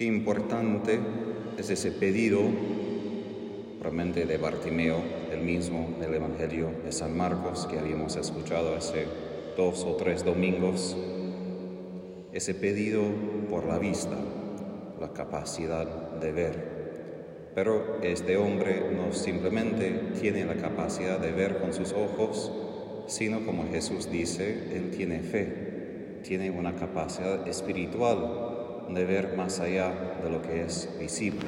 Qué importante es ese pedido, probablemente de Bartimeo, el mismo del Evangelio de San Marcos que habíamos escuchado hace dos o tres domingos, ese pedido por la vista, la capacidad de ver. Pero este hombre no simplemente tiene la capacidad de ver con sus ojos, sino como Jesús dice, él tiene fe, tiene una capacidad espiritual de ver más allá de lo que es visible.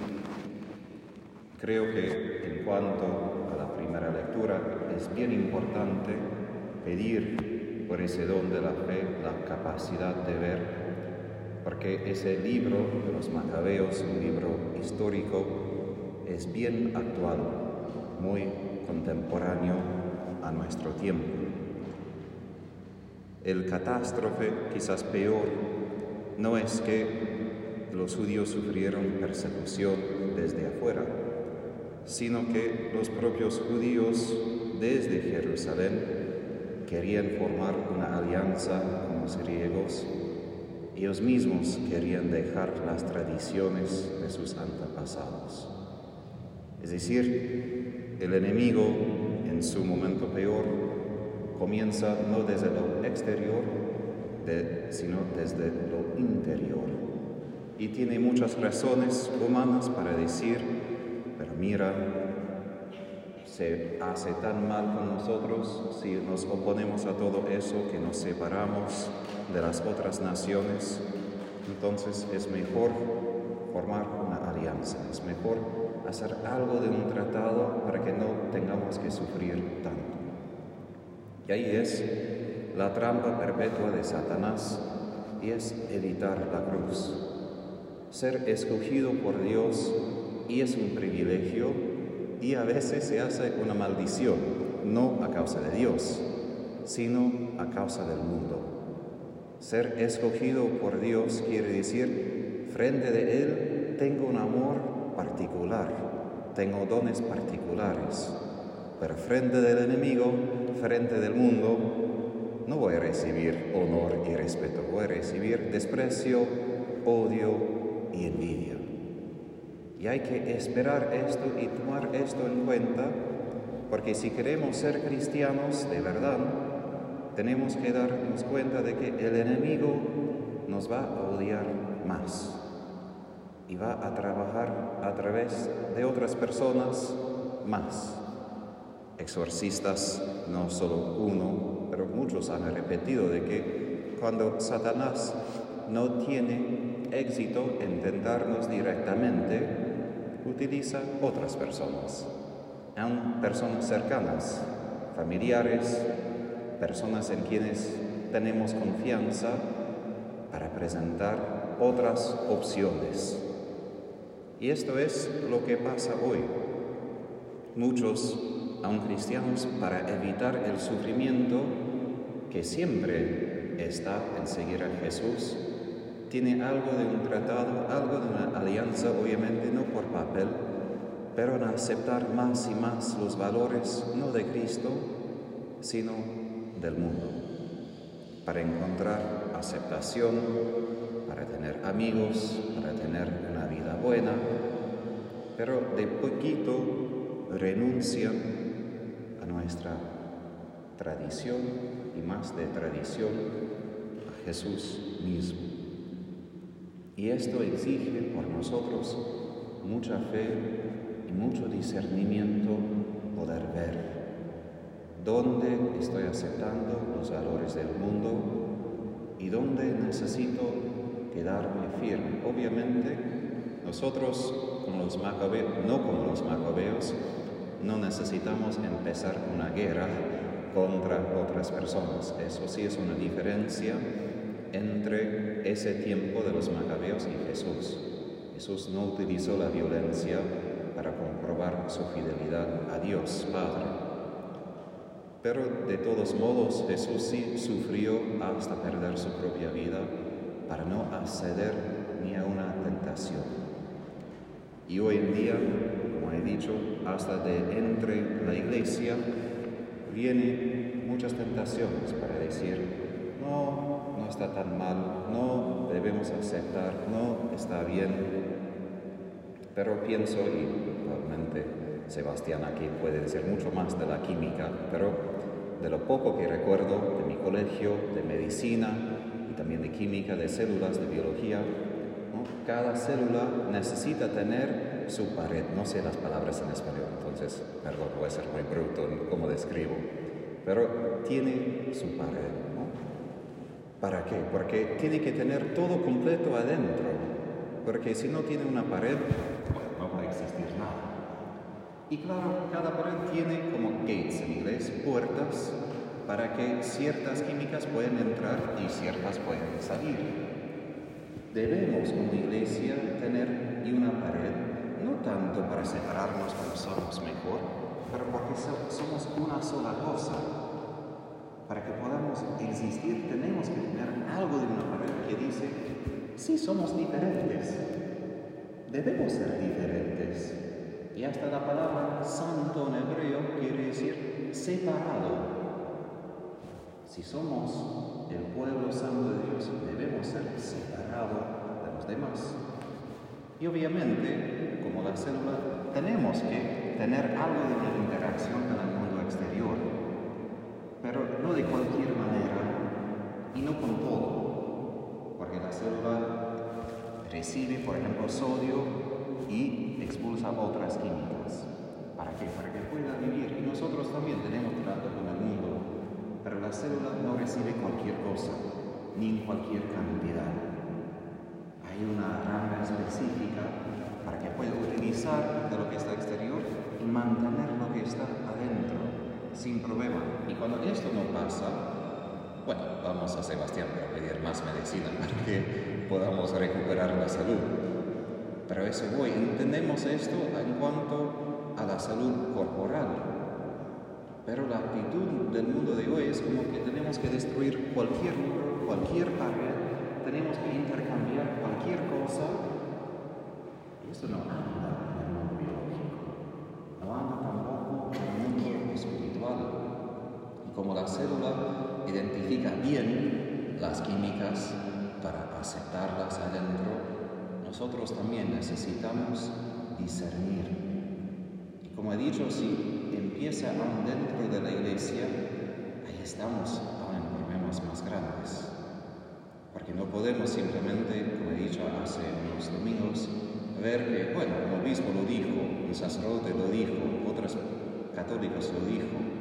Creo que en cuanto a la primera lectura es bien importante pedir por ese don de la fe la capacidad de ver, porque ese libro de los Macabeos, un libro histórico, es bien actual, muy contemporáneo a nuestro tiempo. El catástrofe, quizás peor, no es que los judíos sufrieron persecución desde afuera, sino que los propios judíos desde Jerusalén querían formar una alianza con los griegos. Ellos mismos querían dejar las tradiciones de sus antepasados. Es decir, el enemigo en su momento peor comienza no desde lo exterior, sino desde lo interior y tiene muchas razones humanas para decir, pero mira, se hace tan mal con nosotros si nos oponemos a todo eso que nos separamos de las otras naciones. Entonces es mejor formar una alianza, es mejor hacer algo de un tratado para que no tengamos que sufrir tanto. Y ahí es la trampa perpetua de Satanás y es evitar la cruz ser escogido por Dios y es un privilegio y a veces se hace una maldición, no a causa de Dios, sino a causa del mundo. Ser escogido por Dios quiere decir, frente de Él tengo un amor particular, tengo dones particulares, pero frente del enemigo, frente del mundo, no voy a recibir honor y respeto, voy a recibir desprecio, odio, y envidia. Y hay que esperar esto y tomar esto en cuenta, porque si queremos ser cristianos de verdad, tenemos que darnos cuenta de que el enemigo nos va a odiar más y va a trabajar a través de otras personas más. Exorcistas, no solo uno, pero muchos han repetido de que cuando Satanás no tiene éxito en tentarnos directamente, utiliza otras personas, aun personas cercanas, familiares, personas en quienes tenemos confianza para presentar otras opciones. Y esto es lo que pasa hoy. Muchos, aun cristianos, para evitar el sufrimiento que siempre está en seguir a Jesús, tiene algo de un tratado, algo de una alianza, obviamente no por papel, pero en aceptar más y más los valores no de Cristo, sino del mundo, para encontrar aceptación, para tener amigos, para tener una vida buena, pero de poquito renuncia a nuestra tradición y más de tradición a Jesús mismo. Y esto exige por nosotros mucha fe y mucho discernimiento poder ver dónde estoy aceptando los valores del mundo y dónde necesito quedarme firme. Obviamente, nosotros como los macabeos, no como los macabeos, no necesitamos empezar una guerra contra otras personas. Eso sí es una diferencia entre ese tiempo de los macabeos y Jesús. Jesús no utilizó la violencia para comprobar su fidelidad a Dios Padre. Pero de todos modos Jesús sí sufrió hasta perder su propia vida para no acceder ni a una tentación. Y hoy en día, como he dicho, hasta de entre la iglesia vienen muchas tentaciones para decir, no, no está tan mal, no debemos aceptar, no está bien, pero pienso, y realmente Sebastián aquí puede decir mucho más de la química, pero de lo poco que recuerdo de mi colegio, de medicina y también de química, de células, de biología, cada célula necesita tener su pared. No sé las palabras en español, entonces, perdón, voy a ser muy bruto en cómo describo, pero tiene su pared. ¿Para qué? Porque tiene que tener todo completo adentro, porque si no tiene una pared, no va a existir nada. Y claro, cada pared tiene como gates en inglés, puertas, para que ciertas químicas puedan entrar y ciertas puedan salir. Debemos como iglesia tener una pared, no tanto para separarnos cuando somos mejor, pero porque somos una sola cosa para que podamos existir tenemos que tener algo de una pared que dice, sí somos diferentes, debemos ser diferentes. Y hasta la palabra santo en hebreo quiere decir separado. Si somos el pueblo santo de Dios, debemos ser separados de los demás. Y obviamente, como la célula, tenemos que tener algo de interacción con el mundo exterior pero no de cualquier manera y no con todo, porque la célula recibe, por ejemplo, sodio y expulsa otras químicas. ¿Para qué? Para que pueda vivir. Y nosotros también tenemos trato con el mundo, pero la célula no recibe cualquier cosa, ni en cualquier cantidad. Hay una rama específica para que pueda utilizar de lo que está exterior y mantener lo que está adentro sin problema. Y cuando esto no pasa, bueno, vamos a Sebastián para pedir más medicina para que podamos recuperar la salud. Pero eso voy, entendemos esto en cuanto a la salud corporal. Pero la actitud del mundo de hoy es como que tenemos que destruir cualquier muro, cualquier pared, tenemos que intercambiar cualquier cosa. Y eso no anda en el mundo biológico, no anda tampoco en el mundo espiritual y como la célula identifica bien las químicas para aceptarlas adentro, nosotros también necesitamos discernir. Y como he dicho, si empieza aún dentro de la iglesia, ahí estamos en problemas más grandes. Porque no podemos simplemente, como he dicho hace unos domingos, ver que, bueno, el obispo lo dijo, el sacerdote lo dijo, otros católicos lo dijo,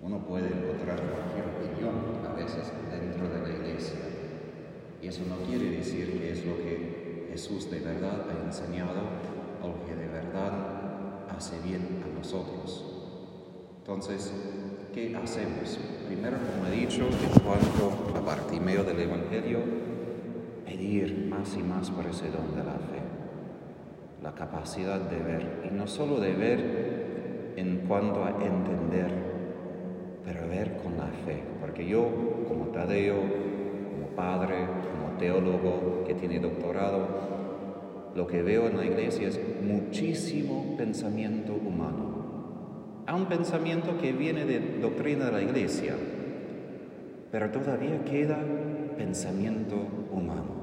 uno puede encontrar cualquier opinión a veces dentro de la iglesia. Y eso no quiere decir que es lo que Jesús de verdad ha enseñado o que de verdad hace bien a nosotros. Entonces, ¿qué hacemos? Primero, como he dicho, en cuanto a Bartimeo del Evangelio, pedir más y más por ese don de la fe, la capacidad de ver, y no solo de ver en cuanto a entender, pero ver con la fe, porque yo como Tadeo, como padre, como teólogo que tiene doctorado, lo que veo en la iglesia es muchísimo pensamiento humano. Hay un pensamiento que viene de doctrina de la iglesia, pero todavía queda pensamiento humano.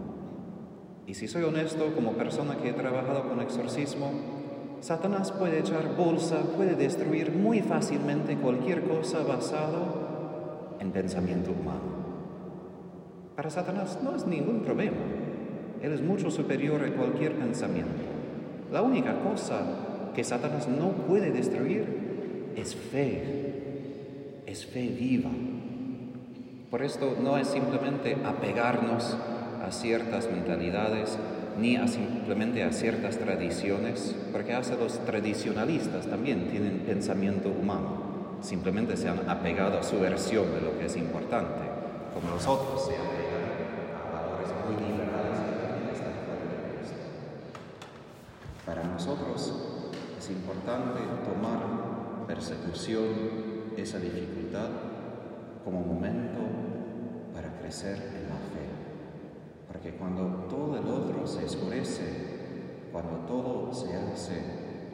Y si soy honesto, como persona que he trabajado con exorcismo, Satanás puede echar bolsa, puede destruir muy fácilmente cualquier cosa basado en pensamiento humano. Para Satanás no es ningún problema. Él es mucho superior a cualquier pensamiento. La única cosa que Satanás no puede destruir es fe, es fe viva. Por esto no es simplemente apegarnos a ciertas mentalidades, ni a simplemente a ciertas tradiciones, porque hasta los tradicionalistas también tienen pensamiento humano, simplemente se han apegado a su versión de lo que es importante, como los otros se apegan a valores muy liberales que están. Para nosotros es importante tomar persecución, esa dificultad, como momento para crecer en la fe. Porque cuando todo el otro se escurece, cuando todo se hace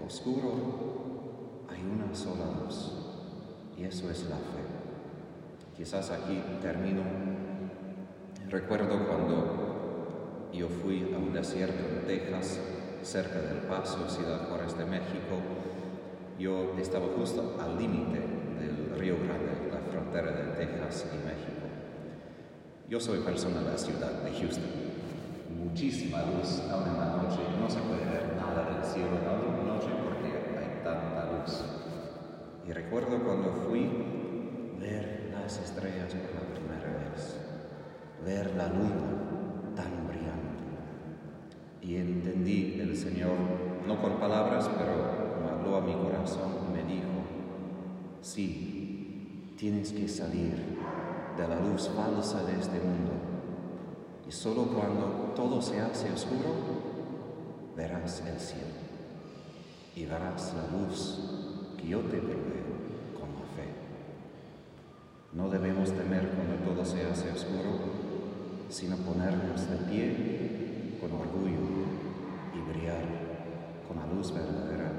oscuro, hay una sola luz. Y eso es la fe. Quizás aquí termino Recuerdo cuando yo fui a un desierto en Texas, cerca del Paso, Ciudad Juárez de México. Yo estaba justo al límite del Río Grande, la frontera de Texas y México. Yo soy persona de la ciudad de Houston. Muchísima luz, aún en la noche, no se puede ver nada del cielo en la noche porque hay tanta luz. Y recuerdo cuando fui ver las estrellas por la primera vez ver la luna tan brillante. Y entendí el Señor, no con palabras, pero habló a mi corazón y me dijo, sí, tienes que salir de la luz falsa de este mundo. Y solo cuando todo se hace oscuro, verás el cielo y verás la luz que yo te proveo con la fe. No debemos temer cuando todo se hace oscuro, sino ponernos de pie con orgullo y brillar con la luz verdadera